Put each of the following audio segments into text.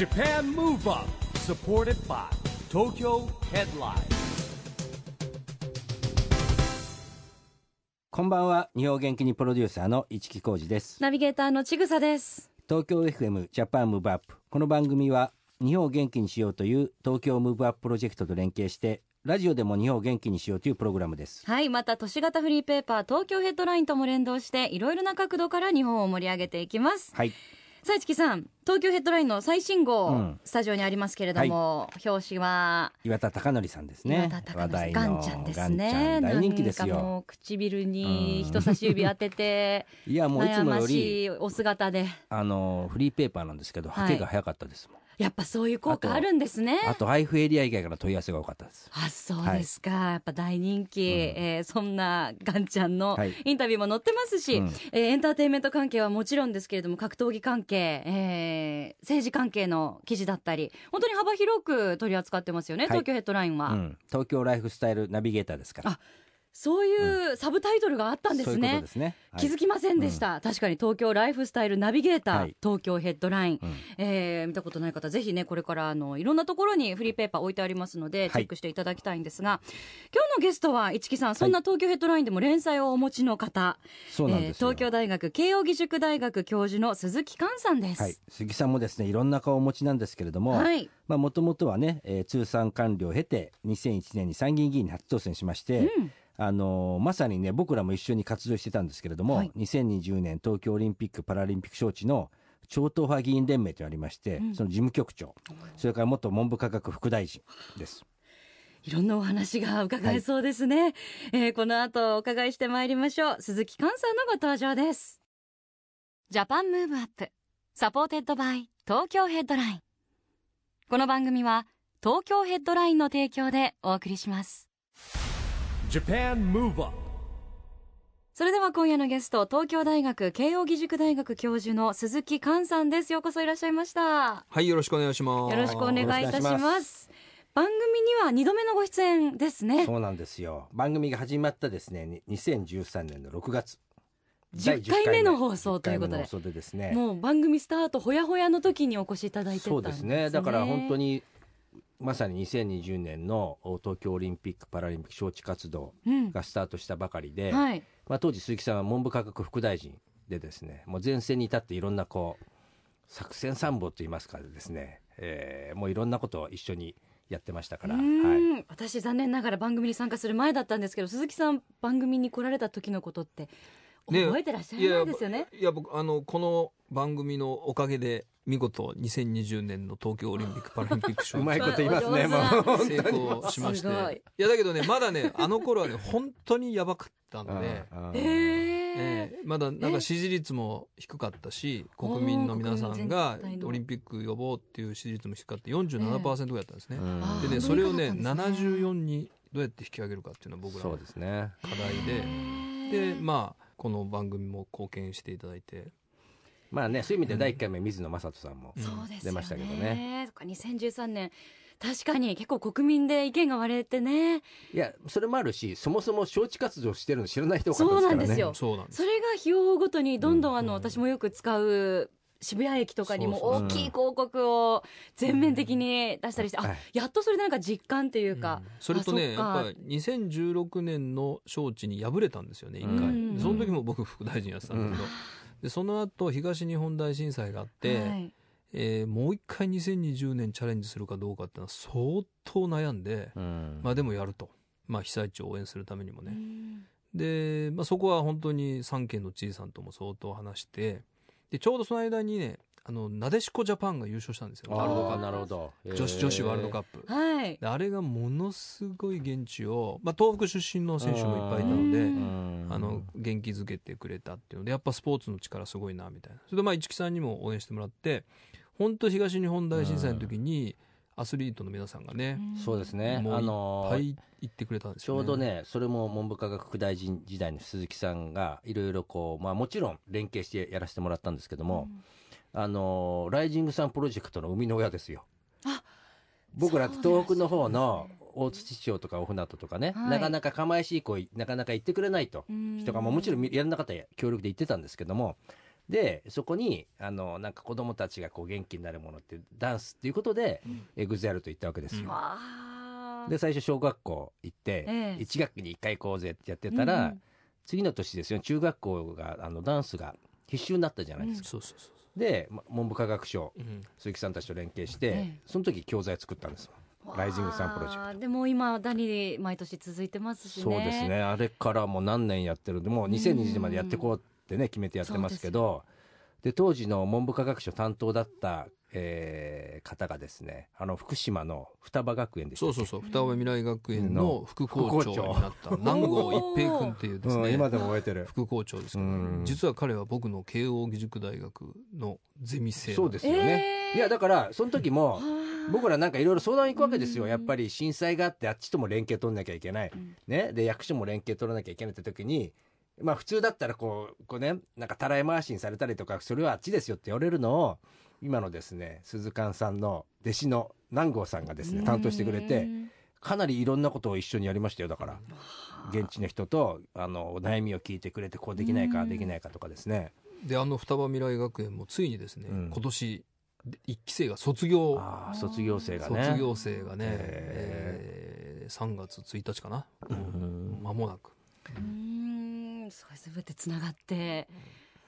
Japan Move Up supported by Tokyo Headline. こんばんは。日本元気にプロデューサーの一木広治です。ナビゲーターのちぐさです。東京 FM Japan Move Up この番組は日本を元気にしようという Tokyo Move Up プロジェクトと連携してラジオでも日本を元気にしようというプログラムです。はい、また都市型フリーペーパー東京ヘッドラインとも連動していろいろな角度から日本を盛り上げていきます。はいさあ市木さん、東京ヘッドラインの最新号、うん。スタジオにありますけれども、表紙は？岩田貴則さんですね。岩田貴則ガンのちゃんですね。ん。大人気ですなんかよもう唇に人差し指当てて、いやもういつもよりお姿で、あのフリーペーパーなんですけどはい。はけが早かったですもん、やっぱそういう効果あるんですね。あと配布エリア以外から問い合わせが多かったです。あそうですか、やっぱ大人気、うん。えーそんなガンちゃんのはい。インタビューも載ってますし、うん。えーエンターテインメント関係はもちろんですけれども格闘技関係、えー政治関係の記事だったり本当に幅広く取り扱ってますよね、はい。東京ヘッドラインは、うん、東京ライフスタイルナビゲーターですから。あそういうサブタイトルがあったんですそういうこねとですね、はい。気づきませんでした、確かに東京ライフスタイルナビゲーター、はい。東京ヘッドライン、うん。えー見たことない方ぜひねこれからあのいろんなところにフリーペーパー置いてありますので、い。チェックしていただきたいんですが今日のゲストは市木さんそんな東京ヘッドラインでも連載をお持ちの方、そうなんですよ、東京大学慶應義塾大学教授の鈴木寛さんです。はい、杉さんもですねいろんな顔をお持ちなんですけれども、はい。まあもともとはね、えー通算官僚を経て2001年に参議院議員に初当選しまして、うんあのーまさにね僕らも一緒に活動してたんですけれども、はい。2020年東京オリンピック・パラリンピック招致の超党派議員連盟とありまして、うん。その事務局長それから元文部科学副大臣です。いろんなお話が伺えそうですね、えーこの後お伺いしてまいりましょう。鈴木寛さんのご登場です。 Japan Move Up. Supported by Tokyo Headline. この番組は東京ヘッドラインの提供でお送りしますそれでは今夜のゲスト東京大学慶應義塾大学教授の鈴木寛さんです。ようこそいらっしゃいました。はい、よろしくお願いします。よろしくお願いいたしまます。番組には2度目のご出演ですね。そうなんですよ。番組が始まったですねに2013年の6月。10回目の放送ということで。10回目の放送でですね。もう番組スタートほやほやの時にお越しいただいてたんですすそうでね。だから本当に、にまさに2020年の東京オリンピック・パラリンピック招致活動うん。がスタートしたばかりで、はい、まあ、当時鈴木さんは文部科学副大臣でですねもう前線に立っていろんなこう作戦参謀といいますかですね、えーもういろんなことを一緒にやってましたから、うはい、私残念ながら番組に参加する前だったんですけど鈴木さん番組に来られた時のことってね覚えてらっしゃらないですよね。いや、僕、あの、この番組のおかげで、見事、2020年の東京オリンピック・パラリンピック招 うまい致こと言いますね成功しまして。い。いや、だけどね、まだね、あの頃はね、本当にやばかったので、うんうんえええ。まだなんか支持率も低かったし国民の皆さんがオリンピック呼ぼうっていう支持率も低かって47%ぐらいだったんですね。でねアそれをねメリカだったんですね74にどうやって引き上げるかっていうのは僕らのですね。課題で。でまあこの番組も貢献していただいてまあねそういう意味で第1回目水野正人さんも、出ましたけどね。そっか2013年確かに結構国民で意見が割れてね。いやそれもあるしそもそも招致活動してるの知らない人多かったですからね。そうなんですよ。そうなんです。それが日を追うごとにどんどんあの、うん。私もよく使う渋谷駅とかにも大きい広告を全面的に出したりして、あはい。やっとそれでなんか実感っていうか、うん。それとねやっぱり2016年の招致に敗れたんですよね一回、うん。でその時も僕副大臣やってたんだけど、でその後東日本大震災があって、はい。えーもう一回2020年チャレンジするかどうかっていうのは相当悩んで、うん。まあでもやると、まあ、被災地を応援するためにもね、うん。で、まあ、そこは本当に三県の知事さんとも相当話してでちょうどその間にねあのなでしこジャパンが優勝したんですよワールドカップ。なるほど。女子女子ワールドカップ。プ、はい。であれがものすごい現地を、まあ、東北出身の選手もいっぱいいたのでうん。あの元気づけてくれたっていうのでやっぱスポーツの力すごいなみたいな。それでまあ市木さんにも応援してもらって本当東日本大震災の時にアスリートの皆さんがね、そうですね。あのいっぱい言ってくれたんですよ、ね、ちょうどねそれも文部科学副大臣時代の鈴木さんがいろいろこうまあもちろん連携してやらせてもらったんですけども、あのライジングさんプロジェクトの生みの親ですよ。あ僕ら東北の方の大槌町とか大船渡とかね、はい。なかなか釜石以降なかなか行ってくれないと。うん人がもうもちろんやらなかったら協力で行ってたんですけども。でそこにあのなんか子供たちがこう元気になるものってダンスっていうことで、エグゼルと言ったわけですよ。わあ。で最初小学校行って、ええ。1学期に1回行こうぜってやってたら、うん。次の年ですよ。中学校があのダンスが必修になったじゃないですか。そうそうそでま文部科学省う、うん。鈴木さんたちと連携して、ええ。その時教材作ったんです。よ。ライジングサンプロジェクト。でも今だに毎年続いてますしね。そうですね。あれからもう何年やってるんでもう2020年までやっていこうってね決めてやってますけどで当時の文部科学省担当だった、えー方がですねあの福島の双葉学園でそうそうそう双葉未来学園の副校長になった南郷一平君っていうですね、うん今でも覚えてる。副校長ですけど、うん。実は彼は僕の慶応義塾大学のゼミ生そうですよね、えー。いやだからその時もはあ僕らなんかいろいろ相談行くわけですよ、うんやっぱり震災があってあっちとも連携取んなきゃいけない、うん。ね、で役所も連携取らなきゃいけないって時にまあ普通だったらこうこうねなんかたらい回しにされたりとかそれはあっちですよって言われるのを今のですね鈴鹿さんの弟子の南郷さんがですね担当してくれうてんかなりいろんなことを一緒にやりましたよ。だから現地の人とあの悩みを聞いてくれてこうできないかうん。できないかとかですね。であの双葉未来学園もついにですね、うん。今年一期生が卒業。ああ卒業生がね。卒業生がね、へえー3月1日かな、うん。間もなく。うんすごい全てつながって。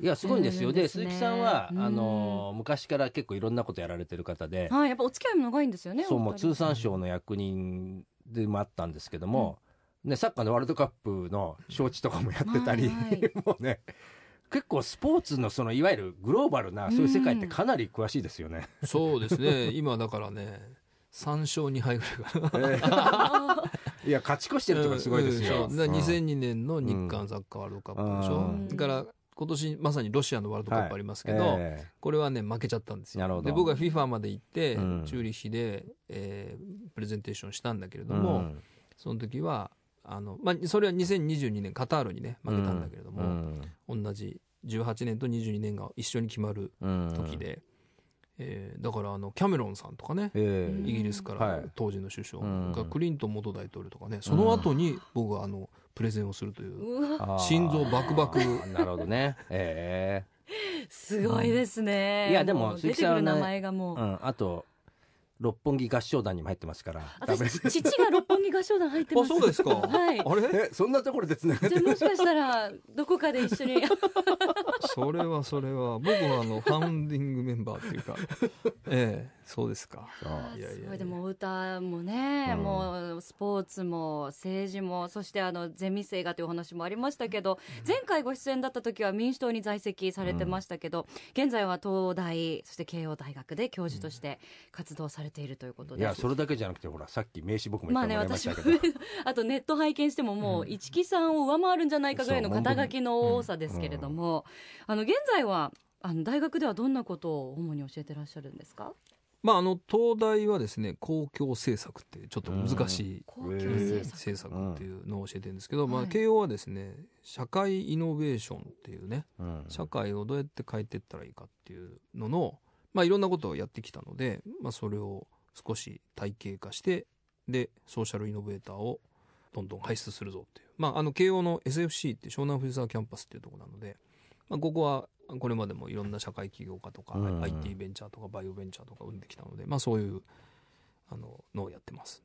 いやすごいんですよ、うんですね。で鈴木さんは、うん。あの昔から結構いろんなことやられてる方で、はいやっぱお付き合いも長いんですよねそうもう通産省の役人でもあったんですけども、ね、サッカーのワールドカップの招致とかもやってたり、もうね結構スポーツのそのいわゆるグローバルなそういう世界ってかなり詳しいですよね。そうですね。今だからね3勝2敗ぐらいかな。えーいや勝ち越してるとかすごいですよ。うんそう。だから2002年の日韓サッカーワールドカップでしょ、うん。だから今年まさにロシアのワールドカップありますけど、えこれはね負けちゃったんですよ。で僕は FIFA まで行って、うん。チューリッヒで、えープレゼンテーションしたんだけれーども、うん。その時はあの、まあ、それは2022年カタールにね負けたんだけれどうも、ん。同じ18年と22年が一緒に決まるうん。時で、えーだからあのキャメロンさんとかね、えうんイギリスかはい。ら当時の首相うん。がクリントン元大統領とかねその後に僕はあのプレゼンをするという心臓バクバク。なるほどね。え すごいですね、いやでもう鈴木さんはね出てくる名前がもう、えうん、あと六本木合唱団にも入ってますから。私父が六本木合唱団入ってます。あそうですか。はい。あれ？えそんなところでつながってもしかしたらどこかで一緒に。それはそれは。僕はあのファウンディングメンバーっていうか。ええそうですか。いやいやいや。すごい。でもお歌もね、うん。もうスポーツも政治もそしてあのゼミ生がというお話もありましたけど、前回ご出演だった時は民主党に在籍されてましたけど、現在は東大そして慶応大学で教授として活動されているということで、いやそれだけじゃなくてほらさっき名刺僕も言ってまあねもらいましたけど、あとネット拝見してももう一木さんを上回るんじゃないかぐらいの肩書きの多さですけれども、あの現在はあの大学ではどんなことを主に教えてらっしゃるんですか？まああの東大はですね公共政策ってちょっと難しい公共政策、っていうのを教えてるんですけど、まあ、はい慶応はですね社会イノベーションっていうねうん。社会をどうやって変えていったらいいかっていうのの、まあ、いろんなことをやってきたので、まあ、それを少し体系化してでソーシャルイノベーターをどんどん輩出するぞっていう、まあ、あの慶応の SFC って湘南藤沢キャンパスっていうところなので、まあ、ここはこれまでもいろんな社会起業家とか、うん。IT ベンチャーとかバイオベンチャーとか生んできたので、まあ、そういうあののをやってます。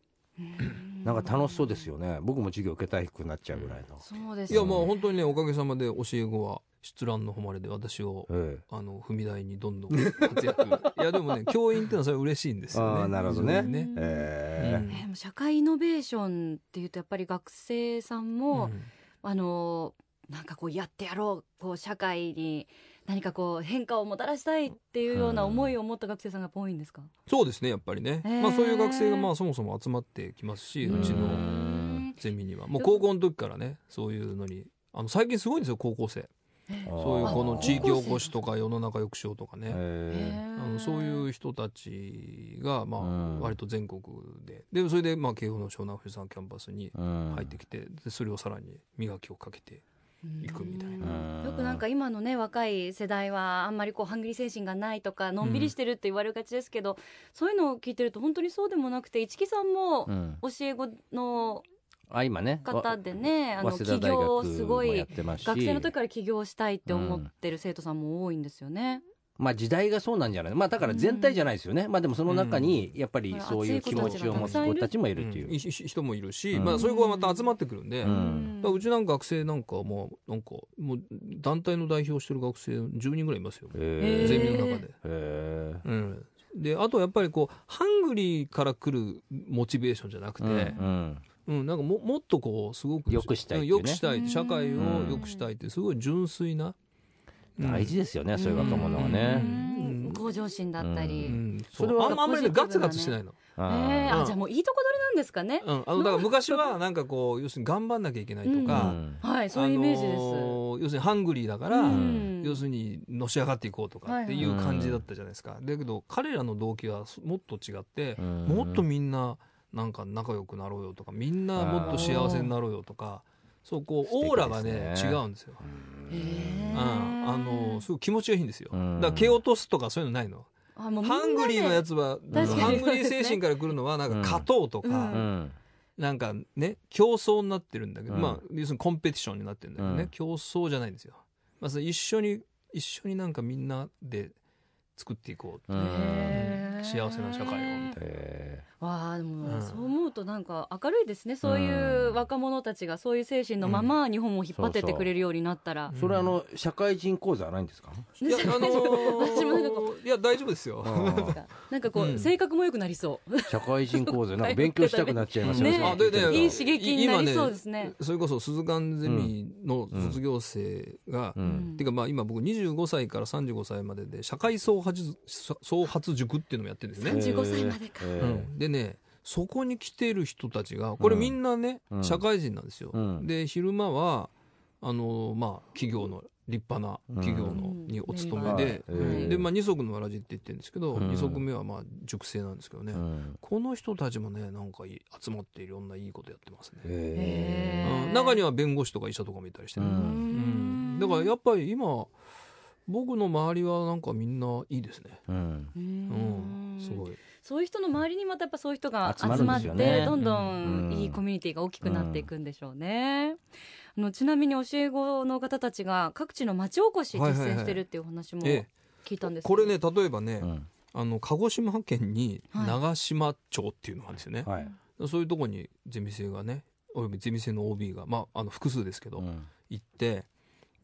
なんか楽しそうですよね。僕も授業受けたくなっちゃうぐらいの、そうですいやまあ本当にねおかげさまで教え子は出覧の誉れで私をえあの踏み台にどんどん活躍。いやでもね教員っていうのはそれ嬉しいんですよね。あーなるほどね。ね。えー社会イノベーションっていうとやっぱり学生さんも、うん。あのなんかこうやってやろうこう社会に何かこう変化をもたらしたいっていうような思いを持った学生さんが多いんですか、そうですねやっぱりね、へー。まあ、そういう学生がまあそもそも集まってきますしうちうのん。ゼミには。もう高校の時からねそういうのに。あの最近すごいんですよ高校生。そういうこの地域おこしとか世の中良くしようとかね。えあのそういう人たちがまうん。あ割と全国で。でそれでまあ慶応の湘南藤沢キャンパスに入ってきてでそれをさらに磨きをかけていくみたいな。うん。よくなんか今のね若い世代はあんまりこうハングリー精神がないとかのんびりしてるって言われがちですけど、そういうのを聞いてると本当にそうでもなくて一木さんもうん教え子のあ今ね。方でねあの起業すごい学生の時から起業したいって思ってる生徒さんも多いんですよね。まあ時代がそうなんじゃない？まあだから全体じゃないですよね、まあでもその中にやっぱりそういう気持ちを持つ子たちもいるっていう、うん。い人もいるし、うん。まあ、そういう子がまた集まってくるんで、うん。うちなんか学生なんかもうなんかもう団体の代表してる学生10人ぐらいいますよ、へゼへミの中で。えへうん、であとやっぱりこうハングリーから来るモチベーションじゃなくて、えうん。うんなんかももっとこうすごく良くしたいね。良くしたい社会をうん良くしたいってすごい純粋な、うん大事ですよね、そういう若者はね、うん。向上心だったうり。ん、それはあんまあんまりねガツガツしてないの。えあうん。ーあじゃあもういいとこ取りなんですかね。うん、あのだから昔はなんかこう要するに頑張んなきゃいけないとーか、うん。はいそういうイメージです。あのー要するにハングリーだから、うん。要するにのし上がっていこうとかっていう感じだったじゃないですか、だけど彼らの動機はもっと違って、うん。もっとみんななんか仲良くなろうよとかみんなもっと幸せになろうよとかそうこうオーラがね違うんですよ、へうーん、あのすごい気持ちがいいんですよ、うん。だから蹴落とすとかそういうのないの、ハングリーのやつは、ハングリー精神から来るのはなんか勝とうとか、うん。うんなんかね競争になってるんだけど、うん。まあ要するにコンペティションになってるんだけどね、うん。競争じゃないんですよ、まあ、一緒に一緒になんかみんなで作っていこう、幸せな社会をみたいな。へわあでも、うん。そう思うとなんか明るいですね。そういう若者たちがそういう精神のまま日本を引っ張ってってくれるようになったら、ーそれはあの社会人講座はないんですか、いやあのー いや大丈夫ですよ、なんかこう、うん。性格も良くなりそう。社会人講座なんか勉強したくなっちゃいますよね。あででいい刺激になりそうですね。それこそ鈴鹿ゼミの卒業生が、ううん。んていうかまあ今僕25歳から35歳までで社会創発創発塾っていうのもやってるんですね、35歳までか。へーうん、でねそこに来てる人たちがこれみんなね、うん。社会人なんですよ、うん。で昼間はあのまあ企業の立派な企業の、うん。にお勤はいめで、へーでまあ二足のわらじって言ってるんですけど、うん。二足目はまあ塾生なんですけどね、うん。この人たちもねなんかいい集まっていろんないいことやってますね、中には弁護士とか医者とかもいたりしてね、うん。うん。だからやっぱり今僕の周りはなんかみんないいですね。ーうん。ううんん。すごいそういう人の周りにまたやっぱそういう人が集集まってねどんどうんんいいコミュニティが大きくなっていくんでしょうね。あのちなみに教え子の方たちが各地の町おこし実践してるっていうお話もえ聞いたんですけど。これね例えばね、うん。あの鹿児島県にはい。長島町っていうのがあるんですよね、はい。そういうとこにゼミ生がねおよびゼミ生の OB が、まあ、あの複数ですけど、うん。行って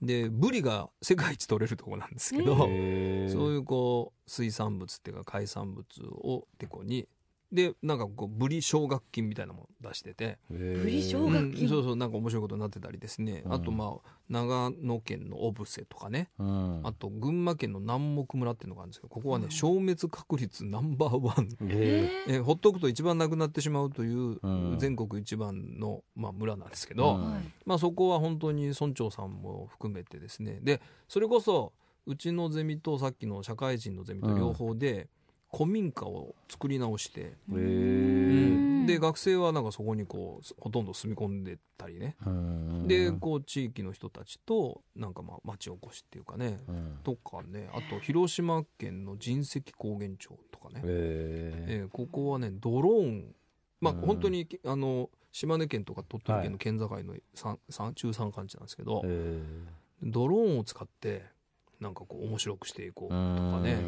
でブリが世界一取れるとこなんですけど、そういうこう水産物っていうか海産物をてこにでなんかこうブリ奨学金みたいなのも出してて、ブリ奨う学金？んそうそうなんか面白いことになってたりですね、うん。あとまあ長野県の小布施とかね。うん。あと群馬県の南木村っていうのがあるんですけどここはね、うん。消滅確率ナンバーワン。へえほっとくと一番なくなってしまうといううん。全国一番の、まあ、村なんですけうど、まあ、そこは本当に村長さんも含めてですね。でそれこそうちのゼミとさっきの社会人のゼミと両方で古民家を作り直して、へうーん。で学生はなんかそこにこうほとんど住み込んでたりね、うんでこう地域の人たちとなんかまあ町おこしっていうかね、うん。とかね。あと広島県の神石高原町とかね、えーここはねドローン。まあうん。本当にあの島根県とか鳥取県の県境の山山中山間地なんですけど、へドローンを使ってなんかこう面白くしていこうとーかね、ううん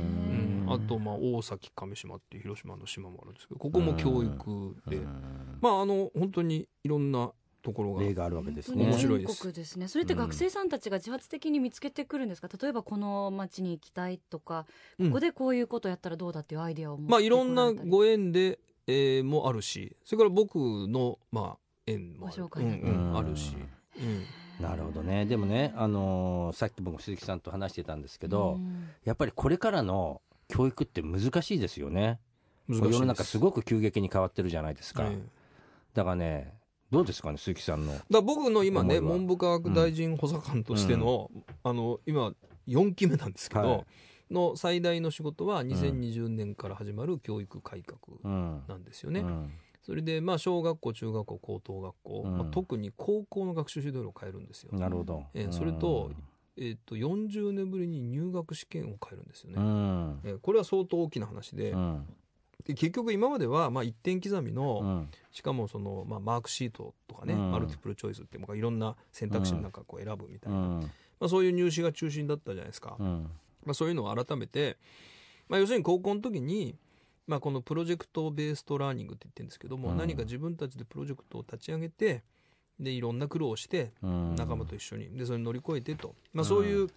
んあとまあ大崎亀島っていう広島の島もあるんですけどここも教育で、うん。まああの本当にいろんなところが例があるわけですね。面白いです。全国ですね。それって学生さんたちが自発的に見つけてくるんですか？例えばこの町に行きたいとか、うん。ここでこういうことやったらどうだっていうアイデアをまあいろんなご縁で、えーもあるしそれから僕のまあ縁もある。うんうん。あるし、うん。なるほどね。でもね、あのーさっき僕も鈴木さんと話してたんですけど、うん。やっぱりこれからの教育って難しいですよね。世の中すごく急激に変わってるじゃないですか、ええ。だからねどうですかね鈴木さんのだ僕の今ね文部科学大臣補佐官としての,、あの今4期目なんですけど、はい。の最大の仕事は2020年から始まる教育改革うん。なんですよね。うん。それでまあ小学校中学校高等学校、うん。まあ、特に高校の学習指導を変えるんですよ。なるほど、ええそれとえー、と40年ぶりに入学試験を変えるんですようね。ん。えーこれは相当大きな話で、うん。で結局今まではまあ一点刻みの、うん。しかもその、まあ、マークシートとかね、うん。マルティプルチョイスっていろんな選択肢の中こう選ぶみたいな、うん。まあ、そういう入試が中心だったじゃないですか、うん。まあ、そういうのを改めて、まあ、要するに高校の時に、まあ、このプロジェクトベーストラーニングって言ってるんですけども、うん。何か自分たちでプロジェクトを立ち上げてでいろんな苦労をしてうん。仲間と一緒に。でそれに乗り越えてと、まあ、そういう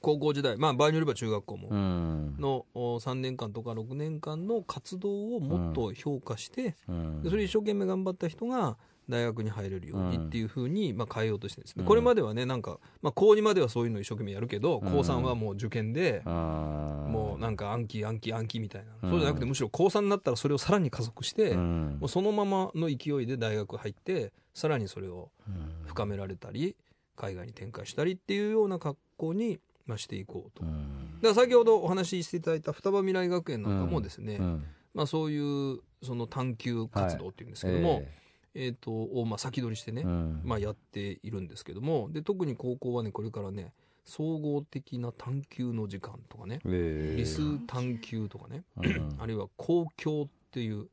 高校時代、まあ、場合によれば中学校も、うん。のお3年間とか6年間の活動をもっと評価して、うん。でそれ一生懸命頑張った人が大学に入れるようにっていうふうにまあ変えようとしてるんですね、うん。これまではねなんか、まあ、高2まではそういうのを一生懸命やるけど、うん。高3はもう受験で、もうなんか暗記暗記暗記みたいな、うん。そうじゃなくてむしろ高3になったらそれをさらに加速して、うん。もうそのままの勢いで大学入ってさらにそれをうん深められたり海外に展開したりっていうような格好に、まあ、していこうと。うん。だから先ほどお話ししていただいた双葉未来学園なんかもですね、うん。まあ、そういうその探求活動っていうんですけども、ええー、とをまあ先取りしてね、えうん。まあ、やっているんですけどもで特に高校はねこれからね総合的な探求の時間とかね、ええ理数探求とかね、うん。あるいは公共っていう、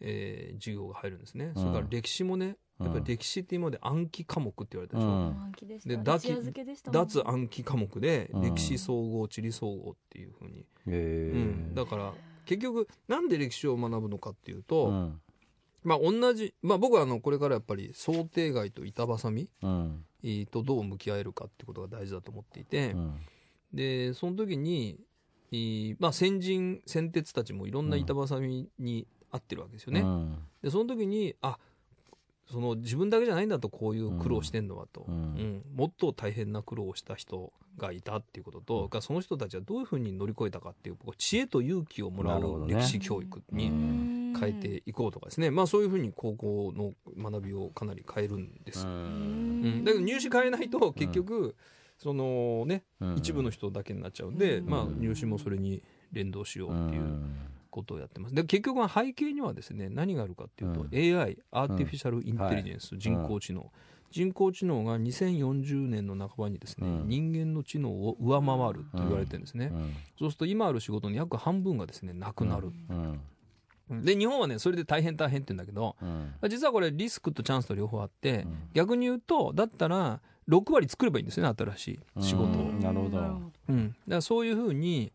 えー授業が入るんですね、それから歴史もねやっぱり歴史って今まで暗記科目って言われたでしょ、うん。暗記でした。で脱暗記科目でうん。歴史総合地理総合っていうふうに、ええうん、だから結局なんで歴史を学ぶのかっていうと、うんまあ同じ、まあ僕はあのこれからやっぱり想定外と板挟みうん。えーとどう向き合えるかってことが大事だと思っていて、うん。でその時に、えーまあ、先人先哲たちもいろんな板挟みに合ってるわけですよね。うん。でその時にあその自分だけじゃないんだとこういう苦労してんのはと、うん。うん。もっと大変な苦労をした人がいたっていうことと、がその人たちはどういうふうに乗り越えたかっていう知恵と勇気をもらう歴史教育に変えていこうとかですね、まあそういうふうに高校の学びをかなり変えるんです。うん。だけど入試変えないと結局、そのね、うん。一部の人だけになっちゃうんで、うん。まあ入試もそれに連動しようっていうことをやってます。で結局は背景にはですね何があるかっていうと、うん。AI アーティフィシャルインテリジェンス、はい人工知能、人工知能が2040年の半ばにですね、うん。人間の知能を上回ると言われてるんですね、うん。そうすると今ある仕事の約半分がですねなくなる、うんで日本はねそれで大変大変って言うんだけどうん。実はこれリスクとチャンスと両方あって、うん。逆に言うとだったら6割作ればいいんですよね新しい仕事を、うんなるほど。うん、だからそういうふうに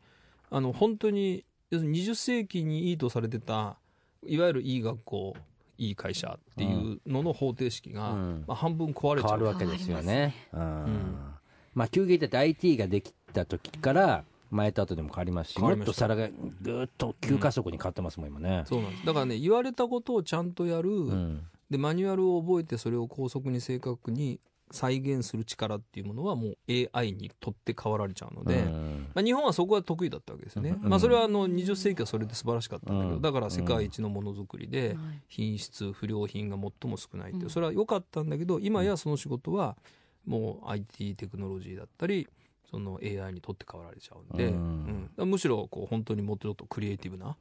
あの本当に要するに20世紀にいいとされてたいわゆるいい学校いい会社っていうのの方程式が、うん。まあ、半分壊れちゃう。変わるわけですよね。うん。んまあ急激だって IT ができた時から前と後でも変わりますしもっと皿がぐーっと急加速に変わってますもん今ね。そうなんです。だからね言われたことをちゃんとやる、うん。でマニュアルを覚えてそれを高速に正確に再現する力っていうものはもう AI にとって変わられちゃうので、うん。まあ、日本はそこは得意だったわけですよね、うん。まあ、それはあの20世紀はそれで素晴らしかったんだけど、うん。だから世界一のものづくりではい。品質不良品が最も少ないってそれは良かったんだけど今やその仕事はもう IT テクノロジーだったりその AI にとって変わられちゃうんで、うん。むしろこう本当にもっとちょっとクリエイティブな、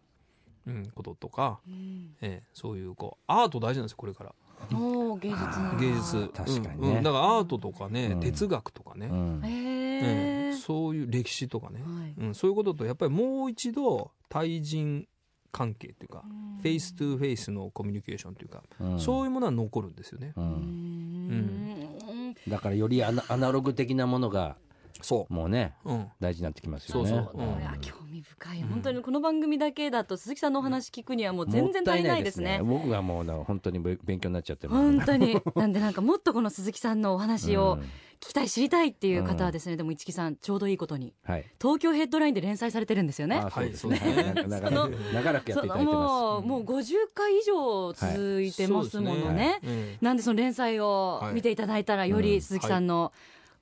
うん、こととか、うん。ええそういうこうアート大事なんですよこれから。おー芸術の。芸術。確かにね。うん。うん。だからアートとかね、うん。哲学とかね、うん。へえええそういう歴史とかね、はい。うん、そういうこととやっぱりもう一度対人関係っていうか、 face to face のコミュニケーションというか、うん。そういうものは残るんですよね。ううん。ん。だからよりアナアナログ的なものがそもうねう。うん。大事になってきますよね。そうそう。そうだいや興味深い。うん本当にこの番組だけだと鈴木さんのお話聞くにはもう全然足りないですね。すね。僕がもう本当にべ勉強になっちゃって本当に。なんでなんかもっとこの鈴木さんのお話をうん。聞きたい知りたいっていう方はですねでも市木さんちょうどいいことに。はい。東京ヘッドラインで連載されてるんですよね。あそうですね。はいそうですね。長らく長らくやっていただいてまもううん。もう50回以上続いてますものね,、そうですね。なんでその連載を見ていただいたらようんり鈴木さんの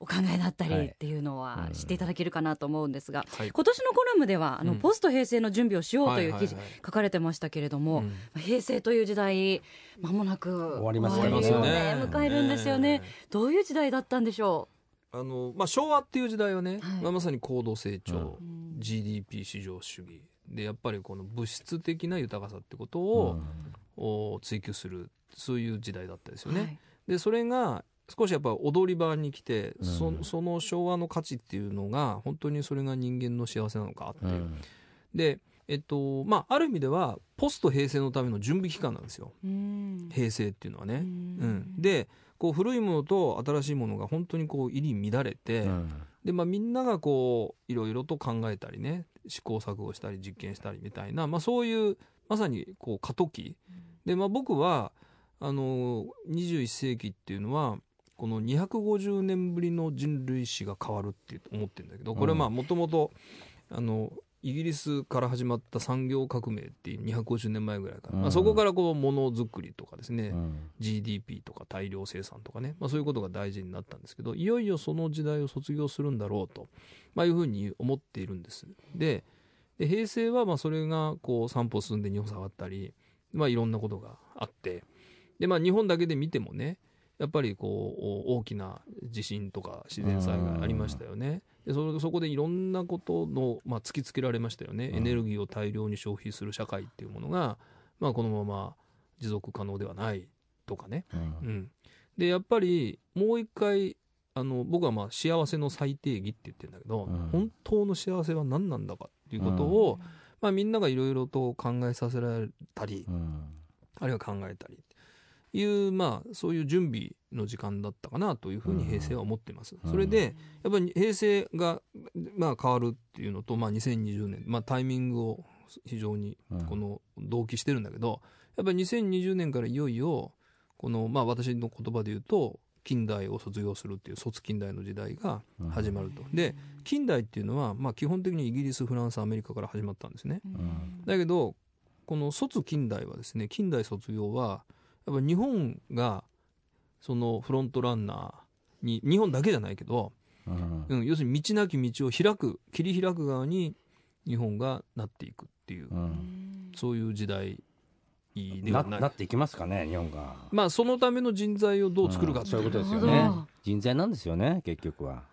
お考えだったりはい。っていうのはうん。知っていただけるかなと思うんですが、はい。今年のコラムではあのうん。ポスト平成の準備をしようという記事書かれてましたけれども、うん。平成という時代まもなく終わります終よね迎えるんですよね。ねどういう時代だったんでしょあの、まあ、昭和っていう時代はね、はい。まあ、まさに高度成長、うん。う、GDP 市場主義。で、やっぱりこの物質的な豊かさってことうを、ん。お追求する、そういう時代だったですよね。はい。でそれが少しやっぱ踊り場に来て、そうん。その昭和の価値っていうのが本当にそれが人間の幸せなのかっていう、うん。でえっとまあある意味ではポスト平成のための準備期間なんですよ。うん。平成っていうのはね。ううん。ん、でこう古いものと新しいものが本当にこう入り乱れて、うん。でまあ、みんながこういろいろと考えたりね試行錯誤したり実験したりみたいな、まあ、そういうまさにこう過渡期。で、まあ、僕はあの21世紀っていうのはこの250年ぶりの人類史が変わるって思ってるんだけどこれはまあもともとあのイギリスから始まった産業革命っていう250年前ぐらいから、まあ、うんそこからこうものづくりとかですね、うん。GDP とか大量生産とかね、まあ、そういうことが大事になったんですけどいよいよその時代を卒業するんだろうと、まあ、いうふうに思っているんです。でで平成はまあそれがこう散歩進んで日本下がったり、まあ、いろんなことがあって。で、まあ、日本だけで見てもねやっぱりこう大きな地震とか自然災害ありましたよね。でそそこでいろんなことの、まあ、突きつけられましたよね、うん。エネルギーを大量に消費する社会っていうものが、まあ、このまま持続可能ではないとかね、うん。うん、でやっぱりもう一回あの僕はまあ幸せの最定義って言ってるんだけど、うん。本当の幸せは何なんだかっていうことを、まあ、みんながいろいろと考えさせられたり、うん。あるいは考えたりいう、まあ、そういう準備の時間だったかなというふうに平成は思っています。うんそれでやっぱり平成が、まあ、変わるっていうのと、まあ、2020年、まあ、タイミングを非常にうんこの同期してるんだけどやっぱり2020年からいよいよこの、まあ、私の言葉で言うと近代を卒業するっていう卒近代の時代が始まると。で近代っていうのは、まあ、基本的にイギリスフランスアメリカから始まったんですね。んだけどこの卒近代はですね近代卒業はやっぱ日本がそのフロントランナーに日本だけじゃないけど、うん。うん、要するに道なき道を開く切り開く側に日本がなっていくっていう、うん。そういう時代でなはなっていきますかね日本が。まあそのための人材をどう作るかっていう。うんそういうことですよね。ど人材なんですよね結局は。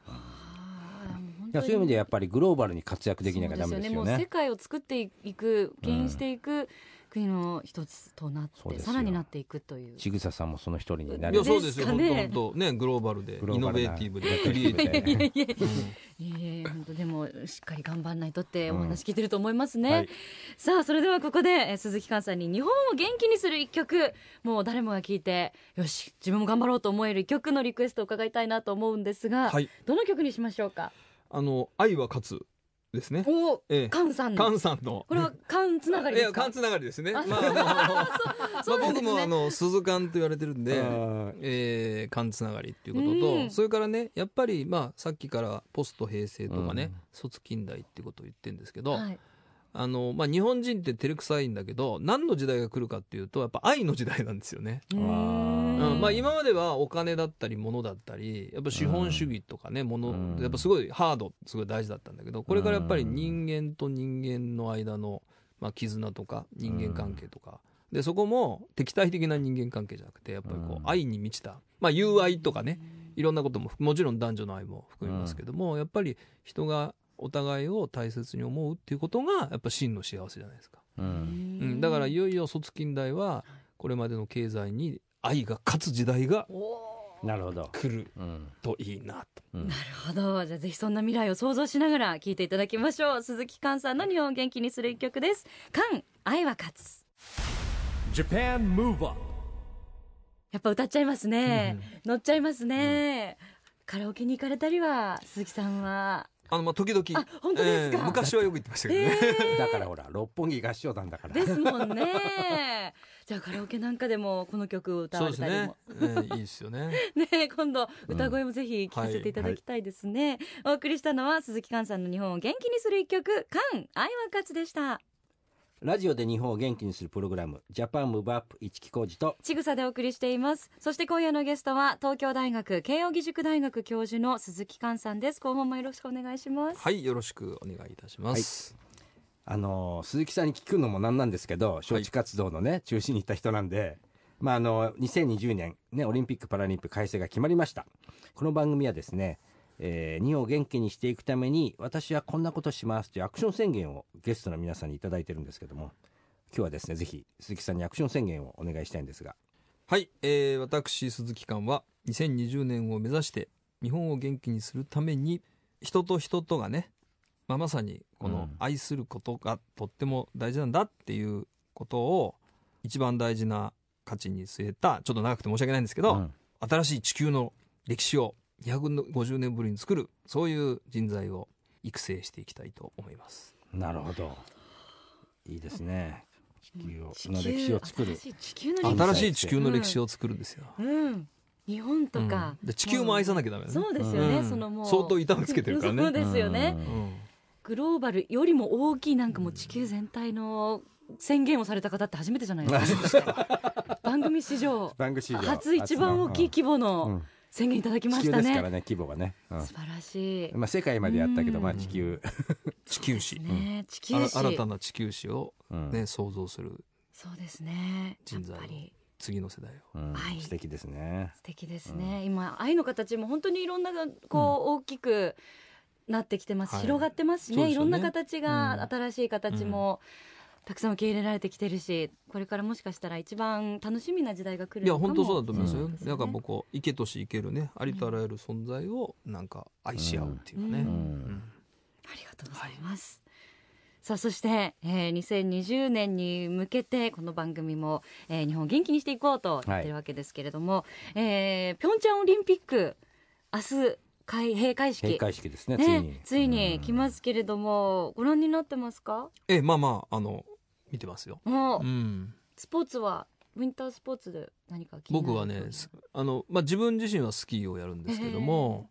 いやそういう意味でやっぱりグローバルに活躍できなきゃダメですよそうもう世ね界を作っていく牽引していく国の一つとなって、さらになっていくという。ちぐささんもその一人にないれる。やそうですよ。ね。本当本当ねグローバルでイノベーティブでクリエイティブいやいやいや。うん。いえ本当でもしっかり頑張んないとってうんお話聞いてると思いますね、はい。さあそれではここでえー鈴木寛さんに日本を元気にする一曲もう誰もが聞いてよし自分も頑張ろうと思える一曲のリクエストを伺いたいなと思うんですが、はい。どの曲にしましょうか？あの愛は勝つですね。おええ。寛さんの。菅さんの。これは寛つながりですか？いや缶つながりですね。まあ、あまあ、まあ。僕もあの鈴缶と言われてるんで、うんえー、缶つながりっていうことと、うん。それからねやっぱりまあさっきからポスト平成とかね、うん。卒近代っていうことを言ってるんですけど、はいあのまあ日本人って照れくさいんだけど何の時代が来るかっていうとやっぱ愛の時代なんですよね。うん。んまあ、今まではお金だったり物だったりやっぱ資本主義とかね、もうん。のやっぱすごいハードすごい大事だったんだけどこれからやっぱり人間と人間の間の、まあ、絆とか人間関係とか、でそこも敵対的な人間関係じゃなくてやっぱりこううん。愛に満ちた、まあ、友愛とかねいろんなことももちろん男女の愛も含みますけども、やっぱり人がお互いを大切に思うっていうことがやっぱ真の幸せじゃないですか。ううんうん、だからいよいよ卒近代はこれまでの経済に愛が勝つ時代がなるほど。来るうんといいなと。うん。なるほど。じゃあぜひそんな未来を想像しながら聞いていただきましょう。鈴木寛さんの日本を元気にする一曲です。寛愛は勝つ。Japan Move Up やっぱ歌っちゃいますね。乗っちゃいますね、カラオケに行かれたりは鈴木さんはあのまあ時々あ本当ですか？ええ昔はよく言ってましたけどね。え だからほら六本木合唱団だから。ー、ですもんね。じゃあカラオケなんかでもこの曲を歌そうですわれたりね。も。ええいいですよね。ね今度歌声もぜひ聞かせていただきたいですね、お送りしたのは鈴木寛さんの日本を元気にする一曲「寛愛は勝つ」でしたラジオで日本を元気にするプログラムジャパンムーブアップ一木工事とちぐさでお送りしています。そして今夜のゲストは東京大学慶應義塾大学教授の鈴木寛さんです。後半もよろしくお願いします。はいよろしくお願いいたします。あの鈴木さんに聞くのもなんなんですけど招致活動のね、中心に行った人なんで、まあ、あの2020年、ね、オリンピック・パラリンピック開催が決まりました。この番組はですね、えー日本を元気にしていくために私はこんなことしますというアクション宣言をゲストの皆さんにいただいてるんですけども今日はですねぜひ鈴木さんにアクション宣言をお願いしたいんですが。はい、えー、私鈴木寛は2020年を目指して日本を元気にするために人と人とがねまあ、まさにこのうん。愛することがとっても大事なんだっていうことを一番大事な価値に据えたちょっと長くて申し訳ないんですけど、うん。新しい地球の歴史を250年ぶりに作るそういう人材を育成していきたいと思います。なるほど。いいですね。地球を地の歴史を作る。新しい地球の歴史。新しい地球の歴史を作るんですよ。うん。日本とか、うん。で地球も愛さなきゃダメだね。そうですよね、うん。そのもう相当痛めつけてるからね。そうですよね、うん。うんグローバルよりも大きいなんかもう地球全体の宣言をされた方って初めてじゃないですか。番組史上番組史上初一番大きい規模うのん宣言いただきま地したね。球ですからね規模がね、うん。素晴らしい、まあ、世界までやったけど、うん。まあ、地球、地球史、ね地球史。新たな地球史を、うん。ね、想像する。そうですね。やっ人材を。ぱり。次の世代を。うん。はい。素敵ですね。素敵ですね、今愛の形も本当にいろんなこう大きくなってきてます、はい。広がってますしね。いそうですよね。ろんな形が、うん。新しい形も、たくさん受け入れられてきてるしこれからもしかしたら一番楽しみな時代が来るいや本当そうだと思いますよ、うん。なんかもうこう生けとし生けるねありとあらゆる存在をなんか愛し合うっていうかね、ううん。うん。ありがとうございます。さあそして、えー、2020年に向けてこの番組も、えー日本を元気にしていこうと言ってるわけですけれども、えー、ピョンチャンオリンピック明日開閉会式。閉会式ですねついに。ね、ついに来ますけれども、ご覧になってますか？ええまあまああの見てますよ、もう、うん、スポーツはウィンタースポーツで何か気になる僕はねすあの、まあ、自分自身はスキーをやるんですけども、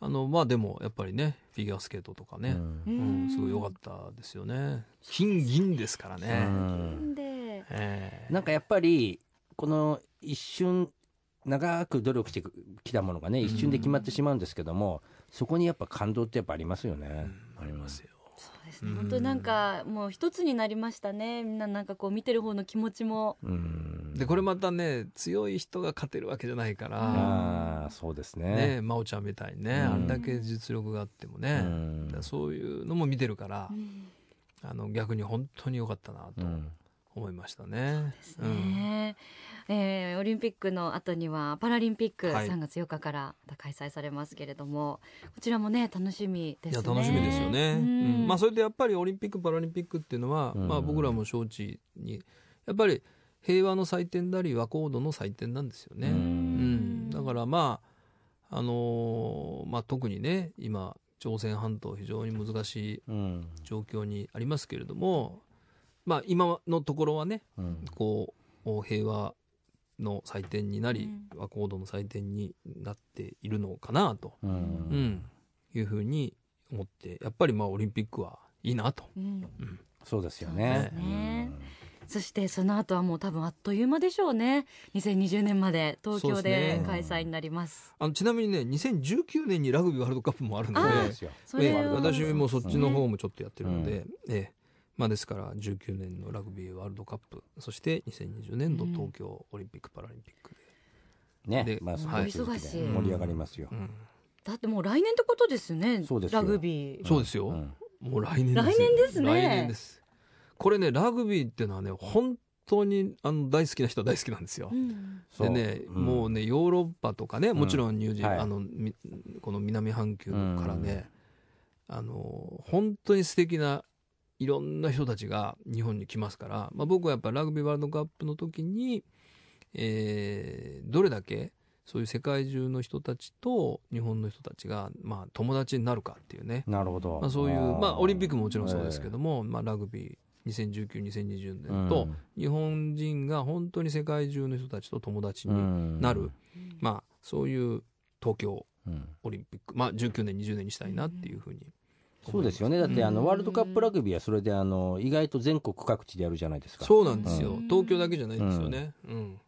あのまあでもやっぱりねフィギュアスケートとかね、うん。ううんすごい良かったですよね。金銀ですからね、うん。えなんかやっぱりこの一瞬長く努力してきたものがね一瞬で決まってしまうんですけども、そこにやっぱ感動ってやっぱありますよね、ありますよそうですね、うん。本当になんかもう一つになりましたね。みんななんかこう見てる方の気持ちも。うん。でこれまたね強い人が勝てるわけじゃないから、ああそうですね。ね真央ちゃんみたいにね、うん。あんだけ実力があってもね、そういうのも見てるから、うん。あの逆に本当に良かったなと。うん思いましたね。ですね、えーオリンピックの後にはパラリンピックはい。3月4日からまた開催されますけれども、こちらもね楽しみですね。いや楽しみですよね、ううん。んまあそれでやっぱりオリンピック・パラリンピックっていうのは、うん。まあ、僕らも招致にやっぱり平和の祭典であり和コードの祭典なんですよね、ううんん。だからまああのーまあ、特にね今朝鮮半島非常に難しいうん。状況にありますけれども、まあ、今のところはねうん。こう平和の祭典になり、和コードの祭典になっているのかなと、ううんんいうふうに思ってやっぱりまあオリンピックはいいなと。うん。そうですよね。ですね。そしてその後はもう多分あっという間でしょうね。2020年まで東京で開催になります。あのちなみにね2019年にラグビーワールドカップもあるのであそうで私もそっちの方ねもちょっとやってるので、ええまあ、ですから19年のラグビーワールドカップそして2020年度東京オリンピック・パラリンピックで、ねでまあ忙しい。盛り上がりますよ。うん。だってもう来年ってことですねそうですよ。ラグビー。そうですよ、うん。もう来年ですよ。来年ですね。来年です。これねラグビーっていうのはね本当にあの大好きな人は大好きなんですよ、うん。でね、う。ん。もうねヨーロッパとかねもちろんニュージー、はい。あのみこの南半球からね、あの本当に素敵ないろんな人たちが日本に来ますから、まあ、僕はやっぱラグビーワールドカップの時に、えーどれだけそういう世界中の人たちと日本の人たちが、まあ、友達になるかっていうね、なるほど。まあ、そういう、ー。まあ、オリンピックももちろんそうですけども、まあ、ラグビー2019、2020年と、日本人が本当に世界中の人たちと友達になる、まあ、そういう東京うん。オリンピック、まあ、19年、20年にしたいなっていうふうにそうですよね。だってあうん。のワールドカップラグビーはそれであの意外と全国各地でやるじゃないですか。そうなんですよ、うん。東京だけじゃないんですよね、うん。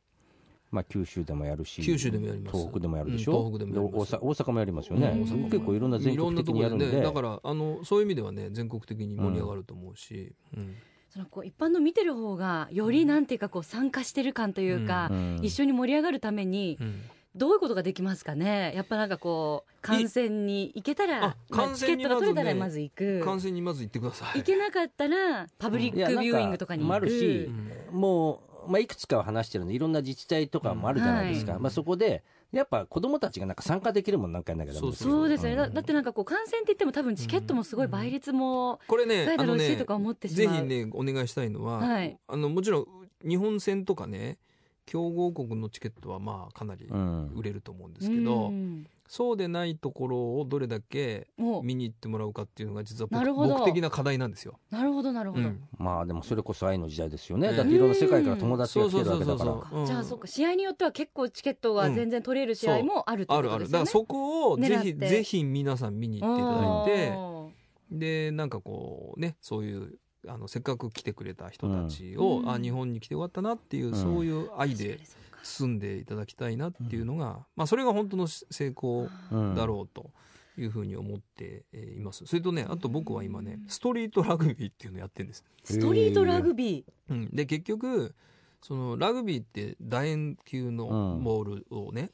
まあ九州でもやるし九州でもやります。東北でもやるでしうんょ東北でもやります。で大阪大阪もやりますよね。結構いろんな全国的にやるんで。いろんなところね、だからあのそういう意味ではね全国的に盛り上がると思うし、うん。そのこう一般の見てる方がよりなんていうかこう参加してる感というか、うん。一緒に盛り上がるためにうんどういうことができますかね？やっぱなんかこう観戦に行けたらあまあチケットが取れたらままず行く。観戦にまず行ってください。行けなかったらパブリックビューイングとかに行く。もあるしうん。もう、まあ、いくつかは話してるんでいろんな自治体とかもあるじゃないですか、うんはい。まあ、そこでやっぱ子供たちがなんか参加できるもんなんかやんなきゃそうですよね、だん。だってなんかこう観戦って言っても多分チケットもすごい倍率もこれねあのねろうしとか思ってしまう、ぜひねお願いしたいのは、はい。あのもちろん日本戦とかね強豪国のチケットはまあかなりうん。売れると思うんですけど、うん。そうでないところをどれだけお。見に行ってもらうかっていうのが実はなるほど。僕僕的な課題なんですよ。なるほどなるほど、うん。まあでもそれこそ愛の時代ですよね、うん。だっていろんな世界から友達が来てるわけだからじゃあそうか試合によっては結構チケットが全然取れる試合もあるってこあるあるとですよね。だからそこをぜひぜひ皆さん見に行っていただいておでなんかこうねそういうあのせっかく来てくれた人たちを、うん。あ日本に来てよかったなっていう、うん。そういうー愛で包んでいただきたいなっていうのが、まあ、それが本当の成功うん。だろうというふうに思ってえーいます。それとねあと僕は今ねストリートラグビーっていうのをやってるんです。ストリートラグビうん、で結局そのラグビーって楕円球のうん。ボールをね、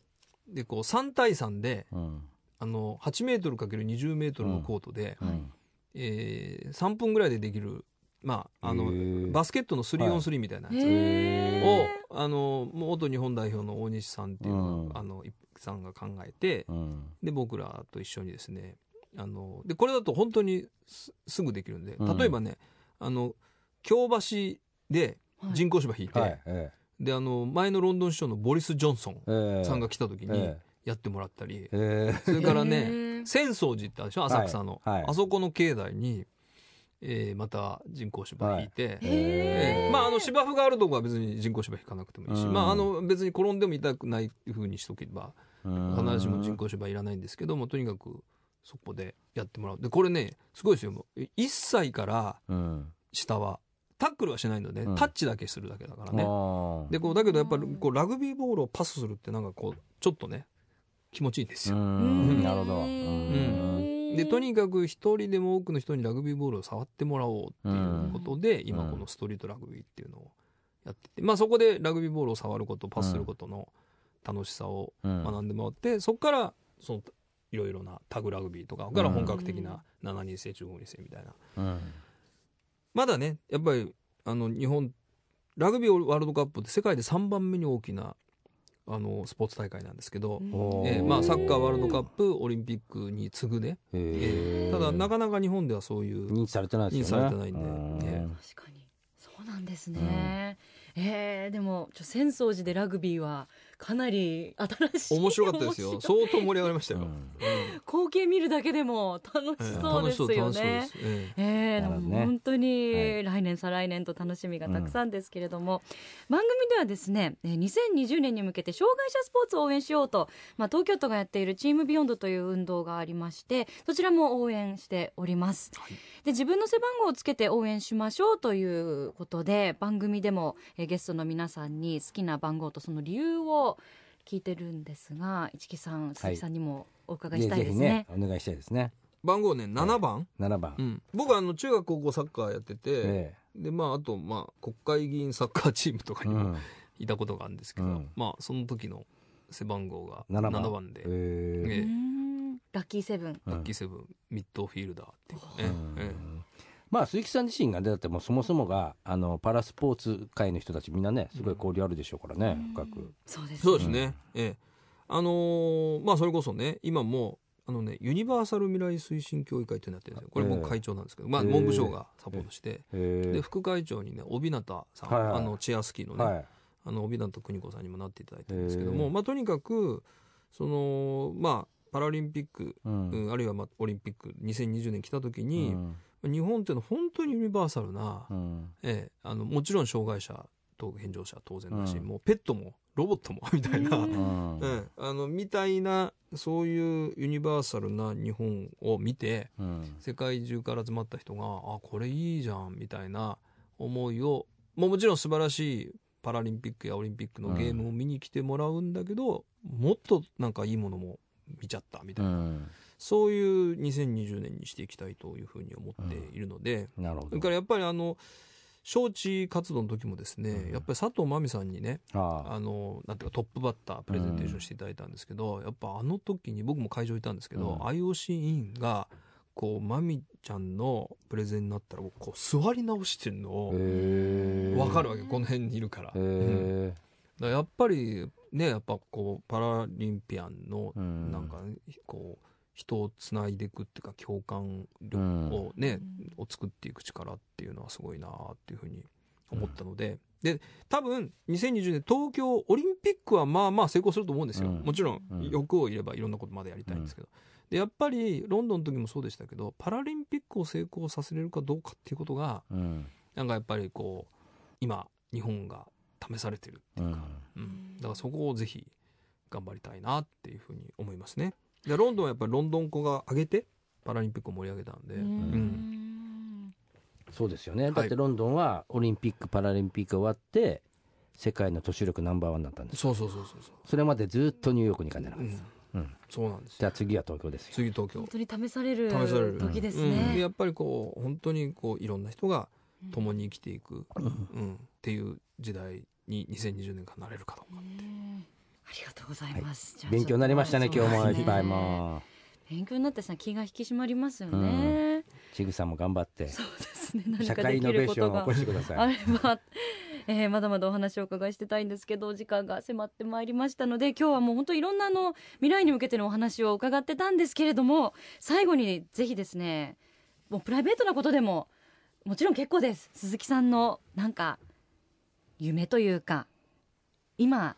でこう3対3でうん。あの8メートル ×20 メートルのコートで、うん。えー3分ぐらいでできる、まあ、あのバスケットの 3on3 みたいなー。やつ。へを、あの元日本代表の大西さんっていうのが、うん。あのさんが考えてうん。で僕らと一緒にですねあのでこれだと本当にすすぐできるんでうん。例えばね、あの京橋ではい。人工芝引いて、はいえであの前のロンドン市長のボリス・ジョンソンさんが来た時にえやってもらったり、ええ。それからへねー。浅草寺ってあるでしょ浅草の、はい。はい。あそこの境内に、えーまた人工芝引いて、へえーまああの芝生があるとこは別に人工芝引かなくてもいいし、うん。まああの別に転んでも痛くないふうにしとけばうん。必ずしも人工芝いらないんですけどもとにかくそこでやってもらう。でこれねすごいですよ。もう1歳からうん。下はタックルはしないので、うん。タッチだけするだけだからね、でこうだけどやっぱりこうラグビーボールをパスするってなんかこうちょっとね気持ちいいんですうよ、ん。なるほど、ううんんでとにかく一人でも多くの人にラグビーボールを触ってもらおうっていうことで、今このストリートラグビーっていうのをやってて、まあそこでラグビーボールを触ることパスすることの楽しさをうん学んでもらって、そこからそのいろいろなタグラグビーとかから本格的な7人制15人制みたいな。うん。まだねやっぱりあの日本ラグビーワールドカップって世界で3番目に大きなあのスポーツ大会なんですけど、おえーまあ、サッカーワールドカップオリンピックに次ぐね、へー。ただなかなか日本ではそういう認知されてないですよね。認知されてないんでそうなんですね、えー、でもちょ浅草寺でラグビーはかなり新しい。面白かったですよ。相当盛り上がりましたよ、うん。うん光景見るだけでも楽しえーそうです。よねええ本当にはい。来年、再来年と楽しみがたくさんですけれども、番組ではですねえー2020年に向けて障害者スポーツを応援しようと、まあ、東京都がやっているチームビヨンドという運動がありましてそちらも応援しております、はい。で自分の背番号をつけて応援しましょうということで番組でも、えーゲストの皆さんに好きな番号とその理由を聞いてるんですが市木さん鈴木さんにもお伺いしたいですね。ねお願いしたいですね。番号ね7番、7番、うん、僕はあの中学高校サッカーやってて、えでまああとまあ国会議員サッカーチームとかにもうん。いたことがあるんですけど、うん。まあその時の背番号が7 7番番で、え。ーん。ラッキーセブン。うんラッキーセブンミッドフィールダーっていう。かね、うんえまあ鈴木さん自身がねだってもうそもそもがあのパラスポーツ界の人たちみんなねすごい交流あるでしょうからね、深く。そうですえそうですね、ええ。あのーまあそれこそね今もあのねユニバーサル未来推進協議会っていうのやってるんですよ。これええ僕会長なんですけど、まあええ文部省がサポートして、えで副会長にね帯名さん、はいはいあのチェアスキーのね、はい。あの帯名邦子さんにもなっていただいてるんですけども、まあとにかくそのまあパラリンピック、うん。うんあるいはまあオリンピック2020年来た時うに、ん日本っていうのは本当にユニバーサルな、うん。ええあのもちろん障害者と健常者当然だし、うん。もうペットもロボットも みたいな、ううん。ええあのみたいなそういうユニバーサルな日本を見てうん。世界中から集まった人があこれいいじゃんみたいな思いをもうもちろん素晴らしいパラリンピックやオリンピックのゲームを見に来てもらうんだけど、もっとなんかいいものも見ちゃったみたいな、うんそういう2020年にしていきたいというふうに思っているので、なるほど。それからやっぱりあの招致活動の時もですね、うん。やっぱり佐藤真美さんにねああ。のなんていうかトップバッタープレゼンテーションしていただいたんですけど、やっぱあの時に僕も会場いたんですけど、うん。IOC 委員がこう真美ちゃんのプレゼンになったらこう座り直してるのを分かるわけこの辺にいるから,、うん。へだからやっぱりねやっぱこうパラリンピアンのうん。なんかこう人をつないでいくっていうか共感力をね、を作っていく力っていうのはすごいなっていうふうに思ったので、で多分2020年東京オリンピックはまあまあ成功すると思うんですよ、うん。もちろんうん。欲を言えばいろんなことまでやりたいんですけど、でやっぱりロンドンの時もそうでしたけどパラリンピックを成功させれるかどうかっていうことがうん。なんかやっぱりこう今日本が試されてるっていうか、うん。だからそこをぜひ頑張りたいなっていうふうに思いますね。でロンドンはやっぱりロンドン子が上げてパラリンピックを盛り上げたんで、ううん。ん。そうですよね、い。だってロンドンはオリンピック・パラリンピック終わって世界の都市力ナンバーワンになったんです。そうそうそうそうそそれまでずっとニューヨークに行かなう、うんかったです、うん。そうなんです。よじゃあ次は東京ですよ。次東京。本当に試される試される。時ですうん。でねやっぱりこう本当にこういろんな人が共に生きていく、うん。っていう時代に2020年間なれるかどうか、う。んありがとうございます、じゃあ勉強になりましたね今日も。いっぱいも。勉強になってさ気が引き締まりますよね、うちぐさんも頑張ってそうですね。何社かでき会イノベーることがションを起こしてください。あれば、えーまだまだお話をお伺いしてたいんですけどお時間が迫ってまいりましたので今日はもう本当いろんなあの未来に向けてのお話を伺ってたんですけれども最後にぜひですねもうプライベートなことでももちろん結構です。鈴木さんのなんか夢というか今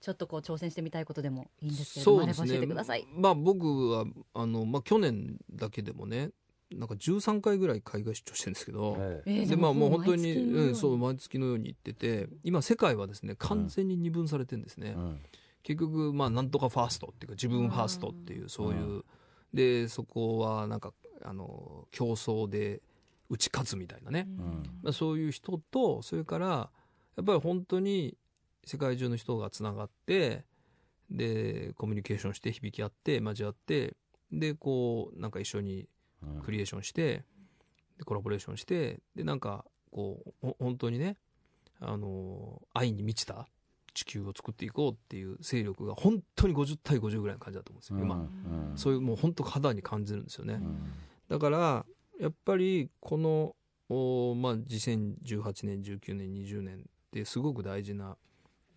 ちょっとこう挑戦してみたいことでもいいんですけれども、あれば教えてください。まあ僕はあの、まあ、去年だけでもねなんか13回ぐらい海外出張してるんですけど、ええ。ーでまあもう本当に毎月のよううん、そう毎月のように行ってて今世界はですね完全に二分されてるんですね、えうん。結局まあなんとかファーストっていうか自分ファーストっていうそういう、でそこはなんかあの競争で打ち勝つみたいなね、うん。まあ、そういう人とそれからやっぱり本当に世界中の人がつながってでコミュニケーションして響き合って交わってでこうなんか一緒にうん。クリエーションしてでコラボレーションしてでなんかこうほ本当にねあの愛に満ちた地球を作っていこうっていう勢力が本当に50対50ぐらいの感じだと思うんですよ今、うん。そういうもう本当肌に感じるんですよね、うん。だからやっぱりこの、おまあ、2018年19年20年ってすごく大事な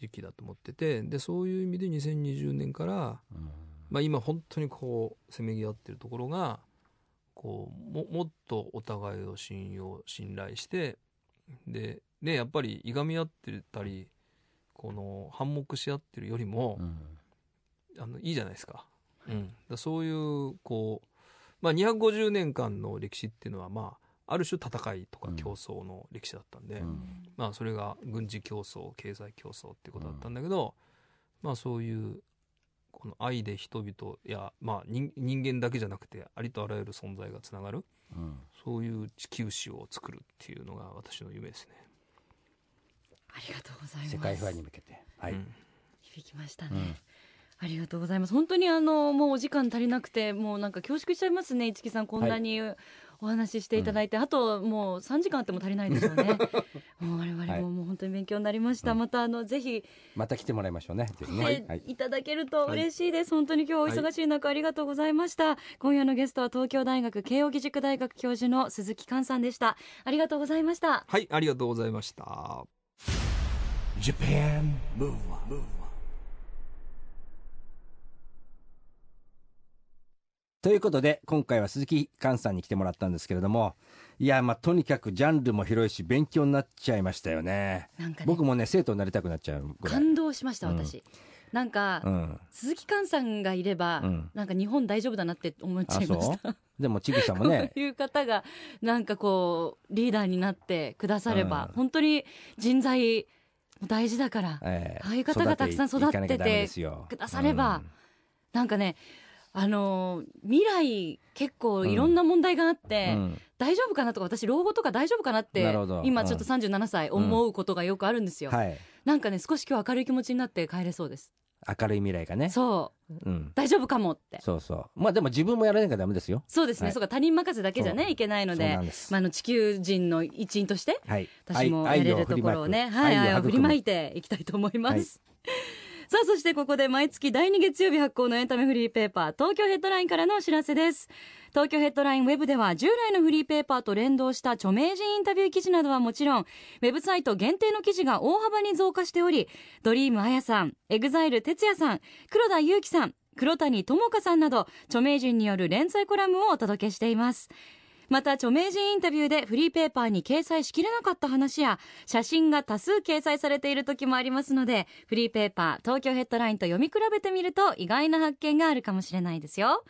時期だと思っててでそういう意味で2020年から、うん。まあ、今本当にこうせめぎ合ってるところがこうももっとお互いを信用信頼してでねやっぱりいがみ合ってたりこの反目し合ってるよりも、うん。あのいいじゃないですか。うん、だそういうこう、まあ、250年間の歴史っていうのは、まあ、ある種戦いとかうん競争の歴史だったんで、うんまあ、それが軍事競争経済競争っていうことだったんだけど、まあ、そういうこの愛で人々や、まあ、人人間だけじゃなくてありとあらゆる存在がつながるうんそういう地球史を作るっていうのが私の夢ですね。ありがとうございます。世界フェアに向けてはいうん響きましたね。うんありがとうございます。本当にあのもうお時間足りなくてもうなんか恐縮しちゃいますね。一木さんこんなにお話ししていただいて、あともう3時間あっても足りないでしょうね。もう我々はいももう本当に勉強になりました。うんまたあのぜひ、また来てもらいましょうねぜひねはいはいいただけると嬉しいです。本当に今日お忙しい中ありがとうございました。今夜のゲストは東京大学慶應義塾大学教授の鈴木寛さんでした。ありがとうございました。はい、ありがとうございました。Japan Move Up, ということで今回は鈴木寛さんに来てもらったんですけれどもいやまあとにかくジャンルも広いし勉強になっちゃいましたよね。なんかね。僕もね生徒になりたくなっちゃうぐらい。感動しました私。なんか、うん。鈴木寛さんがいれば、うん。なんか日本大丈夫だなって思っちゃいました。でもちぐさも こねういう方がなんかこうリーダーになってくだされば、うん。本当に人材大事だから、ええ。ああいう方がたくさん育っててくださればなんかねあのー未来結構いろんな問題があって、うん。うん大丈夫かなとか私老後とか大丈夫かなって今ちょっと37歳思うことがよくあるんですよ、はい。なんかね少し今日明るい気持ちになって帰れそうです。明るい未来がね。そう。うん。大丈夫かもって。そうそう。まあでも自分もやらなきゃダメですよ。そうですね、はい。そうか他人任せだけじゃねいけないのでまあ、あの地球人の一員としてはい。私もやれるところをね、はい、愛を振りまいていきたいと思います。さあそしてここで毎月第2月曜日発行のエンタメフリーペーパー東京ヘッドラインからのお知らせです。東京ヘッドラインウェブでは従来のフリーペーパーと連動した著名人インタビュー記事などはもちろんウェブサイト限定の記事が大幅に増加しておりDream Aya さん EXILE TETSUYA さん黒田勇樹さん黒谷友香さんなど著名人による連載コラムをお届けしています。また著名人インタビューでフリーペーパーに掲載しきれなかった話や写真が多数掲載されている時もありますのでフリーペーパー東京ヘッドラインと読み比べてみると意外な発見があるかもしれないですよ。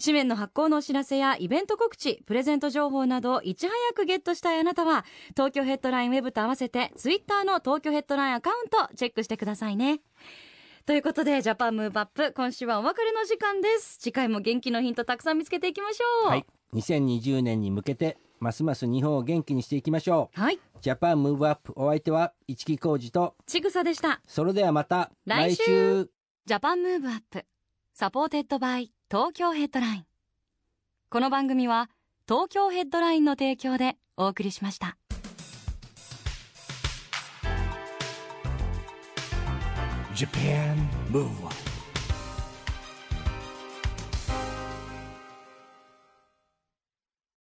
紙面の発行のお知らせやイベント告知プレゼント情報などをいち早くゲットしたいあなたは東京ヘッドラインウェブと合わせてツイッターの東京ヘッドラインアカウントチェックしてくださいね。ということで Japan Move Up 今週はお別れの時間です。次回も元気のヒントたくさん見つけていきましょう。はい。2020年に向けてますます日本を元気にしていきましょう。はい。ジャパンムーブアップお相手は市木浩二とちぐさでした。それではまた来週。 Japan Move Up supported by 東京ヘッドライン。この番組は東京ヘッドラインの提供でお送りしました。Japan. Move Up